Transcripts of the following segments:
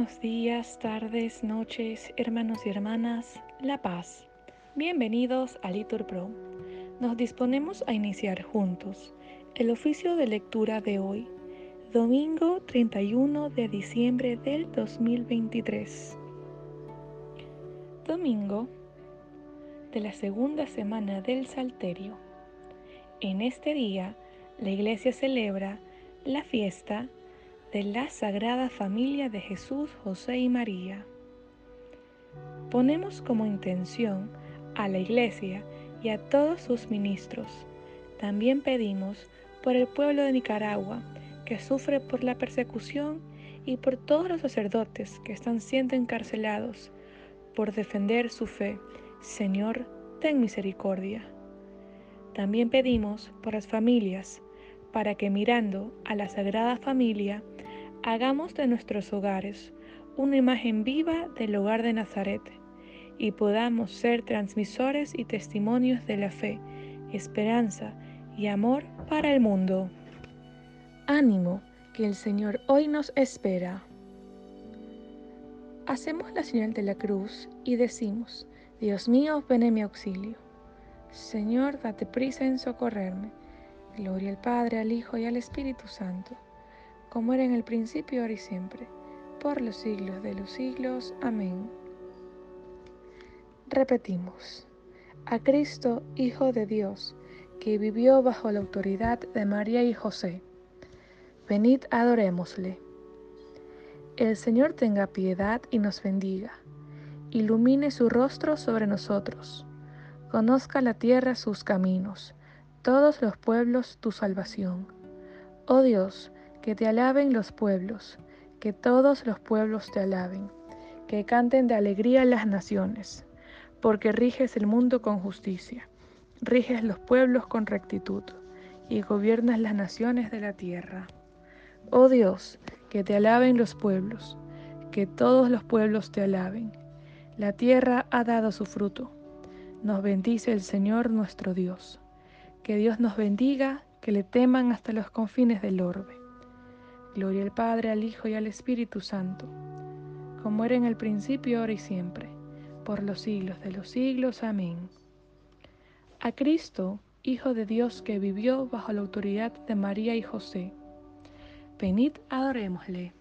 Buenos días, tardes, noches, hermanos y hermanas, La Paz. Bienvenidos a Litur Pro. Nos disponemos a iniciar juntos el oficio de lectura de hoy, domingo 31 de diciembre del 2023. Domingo de la segunda semana del Salterio. En este día, la iglesia celebra la fiesta la Sagrada Familia de Jesús, José y María. Ponemos como intención a la Iglesia y a todos sus ministros. También pedimos por el pueblo de Nicaragua que sufre por la persecución y por todos los sacerdotes que están siendo encarcelados por defender su fe. Señor, ten misericordia. También pedimos por las familias para que mirando a la Sagrada Familia hagamos de nuestros hogares una imagen viva del hogar de Nazaret y podamos ser transmisores y testimonios de la fe, esperanza y amor para el mundo. Ánimo, que el Señor hoy nos espera. Hacemos la señal de la cruz y decimos, Dios mío, ven en mi auxilio. Señor, date prisa en socorrerme. Gloria al Padre, al Hijo y al Espíritu Santo como era en el principio, ahora y siempre, por los siglos de los siglos. Amén. Repetimos, a Cristo, Hijo de Dios, que vivió bajo la autoridad de María y José. Venid, adorémosle. El Señor tenga piedad y nos bendiga. Ilumine su rostro sobre nosotros. Conozca la tierra sus caminos, todos los pueblos tu salvación. Oh Dios, que te alaben los pueblos, que todos los pueblos te alaben, que canten de alegría las naciones, porque riges el mundo con justicia, riges los pueblos con rectitud, y gobiernas las naciones de la tierra. Oh Dios, que te alaben los pueblos, que todos los pueblos te alaben. La tierra ha dado su fruto. Nos bendice el Señor nuestro Dios. Que Dios nos bendiga, que le teman hasta los confines del orbe. Gloria al Padre, al Hijo y al Espíritu Santo, como era en el principio, ahora y siempre, por los siglos de los siglos. Amén. A Cristo, Hijo de Dios que vivió bajo la autoridad de María y José. Venid, adorémosle.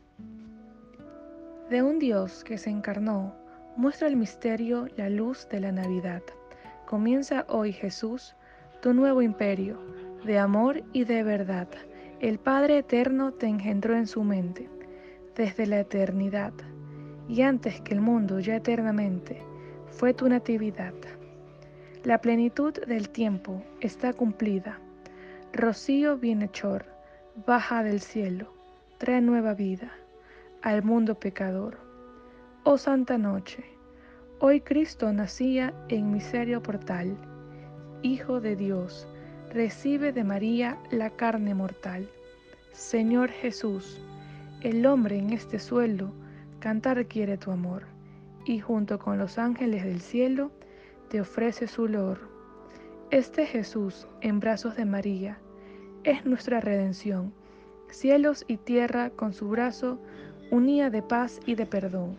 De un Dios que se encarnó, muestra el misterio la luz de la Navidad. Comienza hoy Jesús, tu nuevo imperio, de amor y de verdad el Padre Eterno te engendró en su mente, desde la eternidad, y antes que el mundo ya eternamente, fue tu natividad. La plenitud del tiempo está cumplida. Rocío bienhechor, baja del cielo, trae nueva vida al mundo pecador. Oh Santa Noche, hoy Cristo nacía en miserio portal, Hijo de Dios, recibe de María la carne mortal. Señor Jesús, el hombre en este suelo cantar quiere tu amor, y junto con los ángeles del cielo te ofrece su olor. Este Jesús en brazos de María es nuestra redención. Cielos y tierra con su brazo unía de paz y de perdón.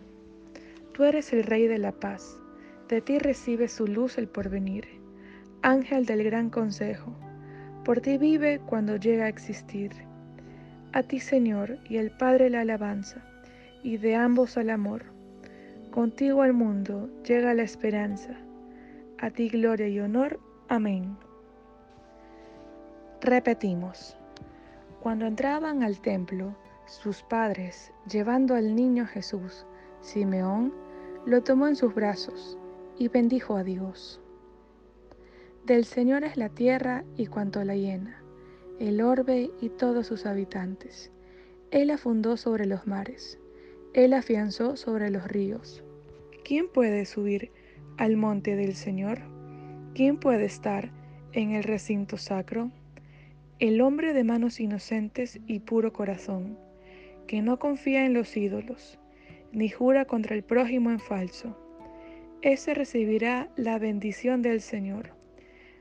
Tú eres el Rey de la paz, de ti recibe su luz el porvenir ángel del gran consejo, por ti vive cuando llega a existir. A ti, Señor, y el Padre la alabanza, y de ambos al amor. Contigo al mundo llega la esperanza. A ti gloria y honor. Amén. Repetimos. Cuando entraban al templo, sus padres, llevando al niño Jesús, Simeón, lo tomó en sus brazos y bendijo a Dios. Del Señor es la tierra y cuanto la llena, el orbe y todos sus habitantes. Él la fundó sobre los mares, Él afianzó sobre los ríos. ¿Quién puede subir al monte del Señor? ¿Quién puede estar en el recinto sacro? El hombre de manos inocentes y puro corazón, que no confía en los ídolos, ni jura contra el prójimo en falso. Ese recibirá la bendición del Señor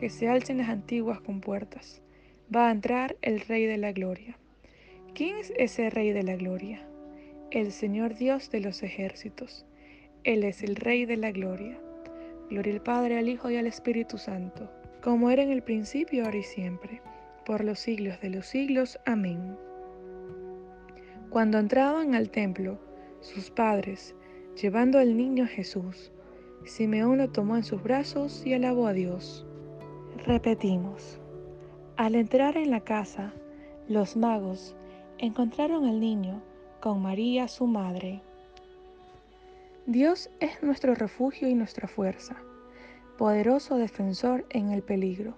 que se alcen las antiguas compuertas. Va a entrar el Rey de la Gloria. ¿Quién es ese Rey de la Gloria? El Señor Dios de los ejércitos. Él es el Rey de la Gloria. Gloria al Padre, al Hijo y al Espíritu Santo, como era en el principio, ahora y siempre, por los siglos de los siglos. Amén. Cuando entraban al templo, sus padres, llevando al niño Jesús, Simeón lo tomó en sus brazos y alabó a Dios. Repetimos. Al entrar en la casa, los magos encontraron al niño con María su madre. Dios es nuestro refugio y nuestra fuerza, poderoso defensor en el peligro.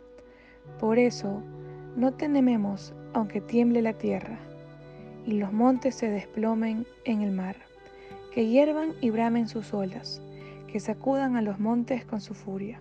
Por eso, no tememos aunque tiemble la tierra y los montes se desplomen en el mar, que hiervan y bramen sus olas, que sacudan a los montes con su furia.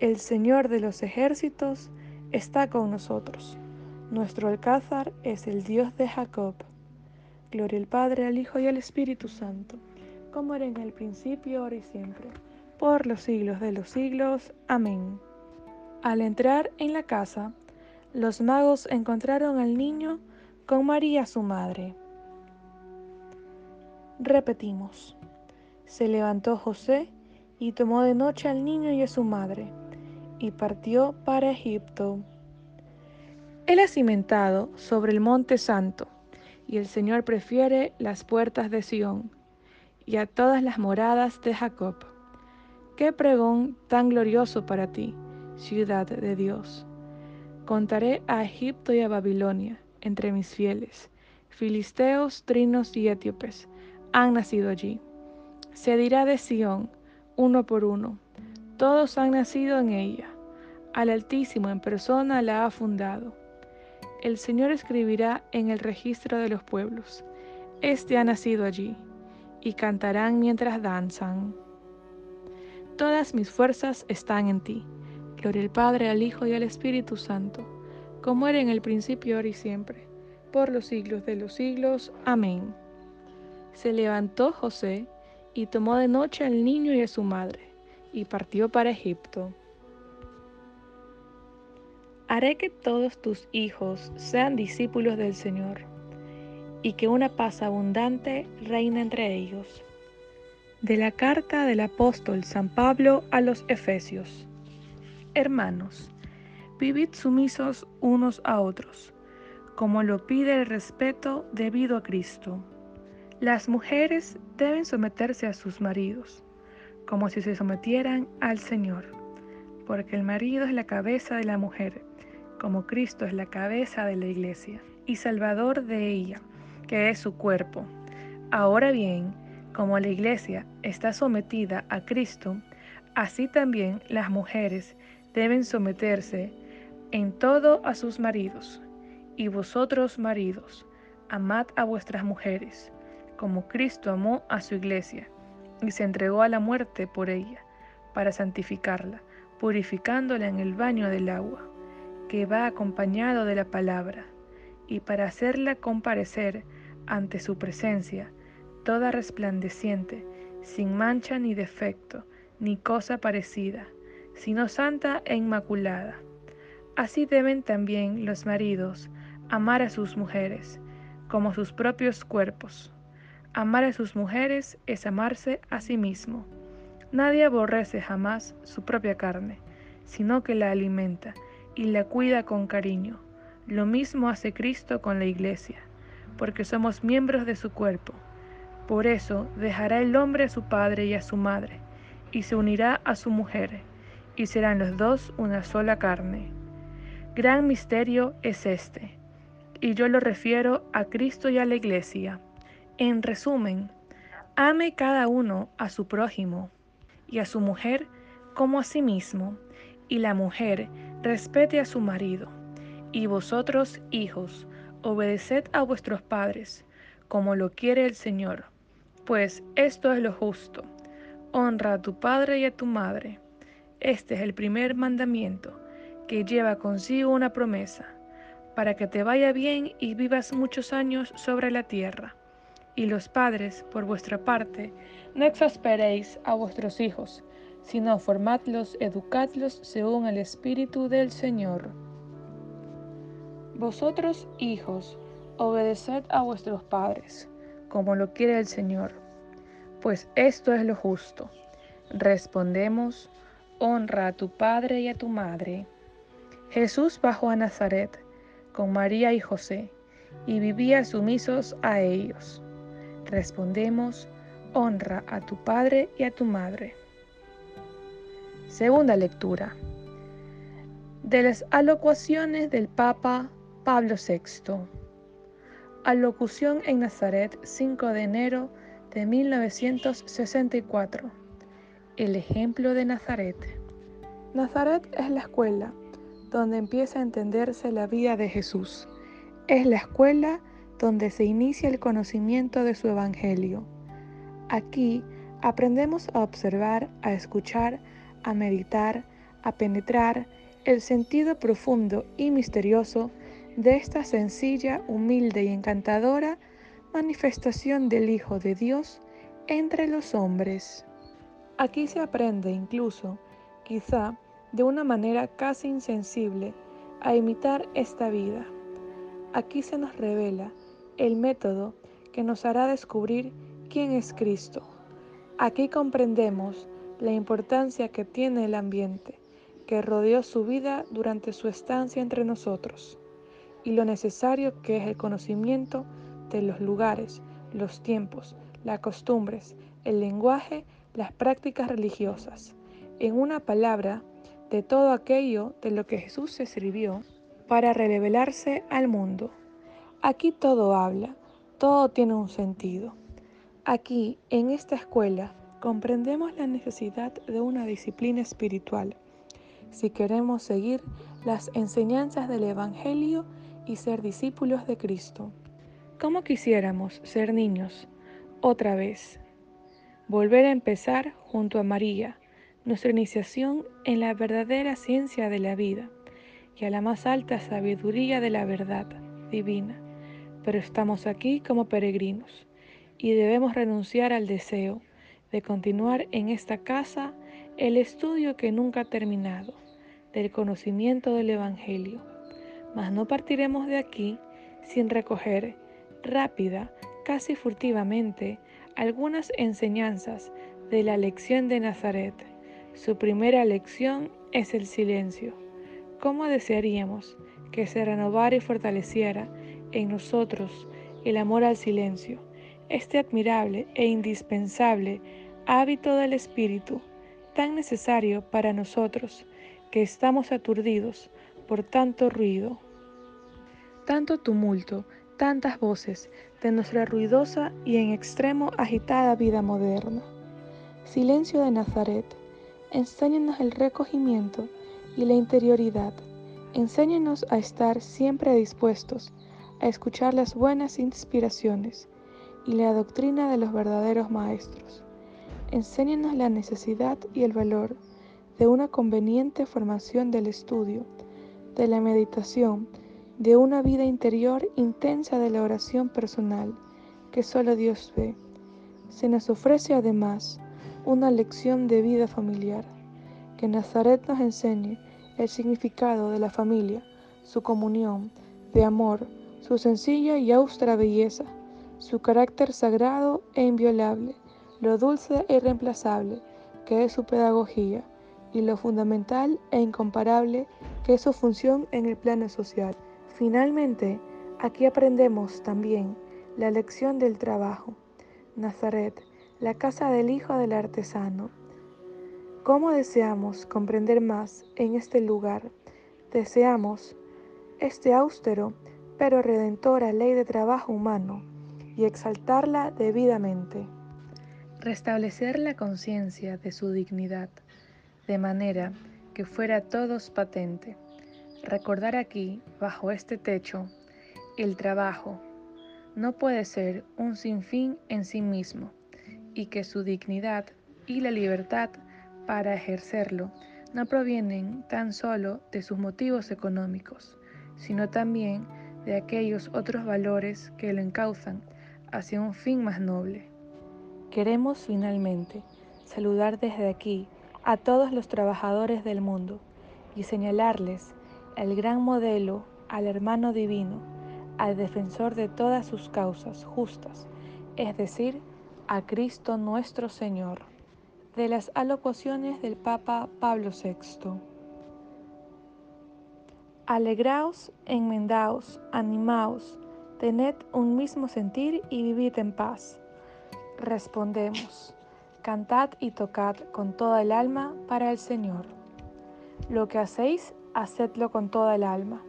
El Señor de los ejércitos está con nosotros. Nuestro alcázar es el Dios de Jacob. Gloria al Padre, al Hijo y al Espíritu Santo, como era en el principio, ahora y siempre, por los siglos de los siglos. Amén. Al entrar en la casa, los magos encontraron al niño con María su madre. Repetimos. Se levantó José y tomó de noche al niño y a su madre y partió para Egipto. Él ha cimentado sobre el monte santo, y el Señor prefiere las puertas de Sión y a todas las moradas de Jacob. Qué pregón tan glorioso para ti, ciudad de Dios. Contaré a Egipto y a Babilonia entre mis fieles. Filisteos, trinos y etíopes han nacido allí. Se dirá de Sión, uno por uno, todos han nacido en ella. Al Altísimo en persona la ha fundado. El Señor escribirá en el registro de los pueblos. Este ha nacido allí, y cantarán mientras danzan. Todas mis fuerzas están en ti. Gloria al Padre, al Hijo y al Espíritu Santo, como era en el principio, ahora y siempre, por los siglos de los siglos. Amén. Se levantó José y tomó de noche al niño y a su madre y partió para Egipto. Haré que todos tus hijos sean discípulos del Señor, y que una paz abundante reine entre ellos. De la carta del apóstol San Pablo a los Efesios. Hermanos, vivid sumisos unos a otros, como lo pide el respeto debido a Cristo. Las mujeres deben someterse a sus maridos como si se sometieran al Señor, porque el marido es la cabeza de la mujer, como Cristo es la cabeza de la iglesia y salvador de ella, que es su cuerpo. Ahora bien, como la iglesia está sometida a Cristo, así también las mujeres deben someterse en todo a sus maridos. Y vosotros, maridos, amad a vuestras mujeres, como Cristo amó a su iglesia y se entregó a la muerte por ella, para santificarla, purificándola en el baño del agua, que va acompañado de la palabra, y para hacerla comparecer ante su presencia toda resplandeciente, sin mancha ni defecto, ni cosa parecida, sino santa e inmaculada. Así deben también los maridos amar a sus mujeres, como sus propios cuerpos. Amar a sus mujeres es amarse a sí mismo. Nadie aborrece jamás su propia carne, sino que la alimenta y la cuida con cariño. Lo mismo hace Cristo con la iglesia, porque somos miembros de su cuerpo. Por eso dejará el hombre a su padre y a su madre, y se unirá a su mujer, y serán los dos una sola carne. Gran misterio es este, y yo lo refiero a Cristo y a la iglesia. En resumen, ame cada uno a su prójimo y a su mujer como a sí mismo, y la mujer respete a su marido. Y vosotros, hijos, obedeced a vuestros padres, como lo quiere el Señor, pues esto es lo justo. Honra a tu padre y a tu madre. Este es el primer mandamiento, que lleva consigo una promesa, para que te vaya bien y vivas muchos años sobre la tierra. Y los padres, por vuestra parte, no exasperéis a vuestros hijos, sino formadlos, educadlos según el Espíritu del Señor. Vosotros, hijos, obedeced a vuestros padres, como lo quiere el Señor, pues esto es lo justo. Respondemos, honra a tu padre y a tu madre. Jesús bajó a Nazaret con María y José, y vivía sumisos a ellos. Respondemos, honra a tu padre y a tu madre. Segunda lectura. De las alocuaciones del Papa Pablo VI. Alocución en Nazaret, 5 de enero de 1964. El ejemplo de Nazaret. Nazaret es la escuela donde empieza a entenderse la vida de Jesús. Es la escuela donde se inicia el conocimiento de su Evangelio. Aquí aprendemos a observar, a escuchar, a meditar, a penetrar el sentido profundo y misterioso de esta sencilla, humilde y encantadora manifestación del Hijo de Dios entre los hombres. Aquí se aprende incluso, quizá de una manera casi insensible, a imitar esta vida. Aquí se nos revela el método que nos hará descubrir quién es Cristo. Aquí comprendemos la importancia que tiene el ambiente que rodeó su vida durante su estancia entre nosotros y lo necesario que es el conocimiento de los lugares, los tiempos, las costumbres, el lenguaje, las prácticas religiosas. En una palabra, de todo aquello de lo que Jesús se sirvió para revelarse al mundo. Aquí todo habla, todo tiene un sentido. Aquí, en esta escuela, comprendemos la necesidad de una disciplina espiritual si queremos seguir las enseñanzas del Evangelio y ser discípulos de Cristo. ¿Cómo quisiéramos ser niños otra vez? Volver a empezar junto a María, nuestra iniciación en la verdadera ciencia de la vida y a la más alta sabiduría de la verdad divina pero estamos aquí como peregrinos y debemos renunciar al deseo de continuar en esta casa el estudio que nunca ha terminado del conocimiento del Evangelio. Mas no partiremos de aquí sin recoger rápida, casi furtivamente, algunas enseñanzas de la lección de Nazaret. Su primera lección es el silencio. ¿Cómo desearíamos que se renovara y fortaleciera en nosotros el amor al silencio, este admirable e indispensable hábito del espíritu, tan necesario para nosotros que estamos aturdidos por tanto ruido, tanto tumulto, tantas voces de nuestra ruidosa y en extremo agitada vida moderna. Silencio de Nazaret, enséñanos el recogimiento y la interioridad, enséñanos a estar siempre dispuestos a escuchar las buenas inspiraciones y la doctrina de los verdaderos maestros. Enséñanos la necesidad y el valor de una conveniente formación del estudio, de la meditación, de una vida interior intensa de la oración personal que solo Dios ve se nos ofrece además una lección de vida familiar, que Nazaret nos enseñe el significado de la familia, su comunión, de amor, su sencilla y austera belleza, su carácter sagrado e inviolable, lo dulce e irreemplazable que es su pedagogía y lo fundamental e incomparable que es su función en el plano social. Finalmente, aquí aprendemos también la lección del trabajo. Nazaret, la casa del hijo del artesano. ¿Cómo deseamos comprender más en este lugar? Deseamos este austero pero redentora ley de trabajo humano y exaltarla debidamente. Restablecer la conciencia de su dignidad, de manera que fuera todos patente. Recordar aquí, bajo este techo, el trabajo no puede ser un sinfín en sí mismo y que su dignidad y la libertad para ejercerlo no provienen tan solo de sus motivos económicos, sino también de aquellos otros valores que lo encauzan hacia un fin más noble. Queremos finalmente saludar desde aquí a todos los trabajadores del mundo y señalarles el gran modelo al hermano divino, al defensor de todas sus causas justas, es decir, a Cristo nuestro Señor. De las alocuciones del Papa Pablo VI. Alegraos, enmendaos, animaos, tened un mismo sentir y vivid en paz. Respondemos, cantad y tocad con toda el alma para el Señor. Lo que hacéis, hacedlo con toda el alma,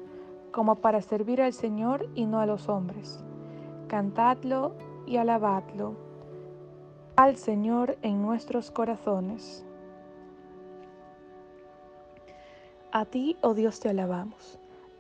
como para servir al Señor y no a los hombres. Cantadlo y alabadlo al Señor en nuestros corazones. A ti, oh Dios, te alabamos.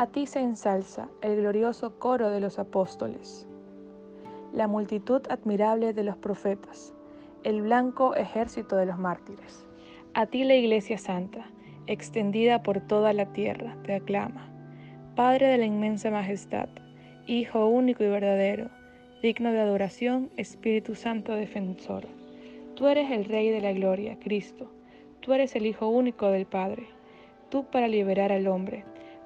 A ti se ensalza el glorioso coro de los apóstoles, la multitud admirable de los profetas, el blanco ejército de los mártires. A ti la Iglesia Santa, extendida por toda la tierra, te aclama. Padre de la inmensa majestad, Hijo único y verdadero, digno de adoración, Espíritu Santo defensor. Tú eres el Rey de la Gloria, Cristo. Tú eres el Hijo único del Padre. Tú para liberar al hombre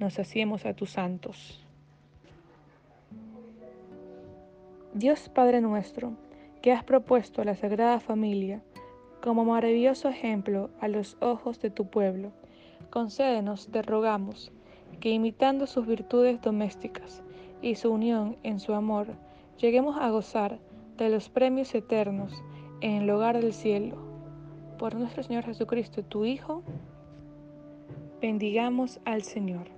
nos hacemos a tus santos. Dios Padre nuestro, que has propuesto a la Sagrada Familia como maravilloso ejemplo a los ojos de tu pueblo, concédenos, te rogamos, que imitando sus virtudes domésticas y su unión en su amor, lleguemos a gozar de los premios eternos en el hogar del cielo. Por nuestro Señor Jesucristo, tu Hijo, bendigamos al Señor.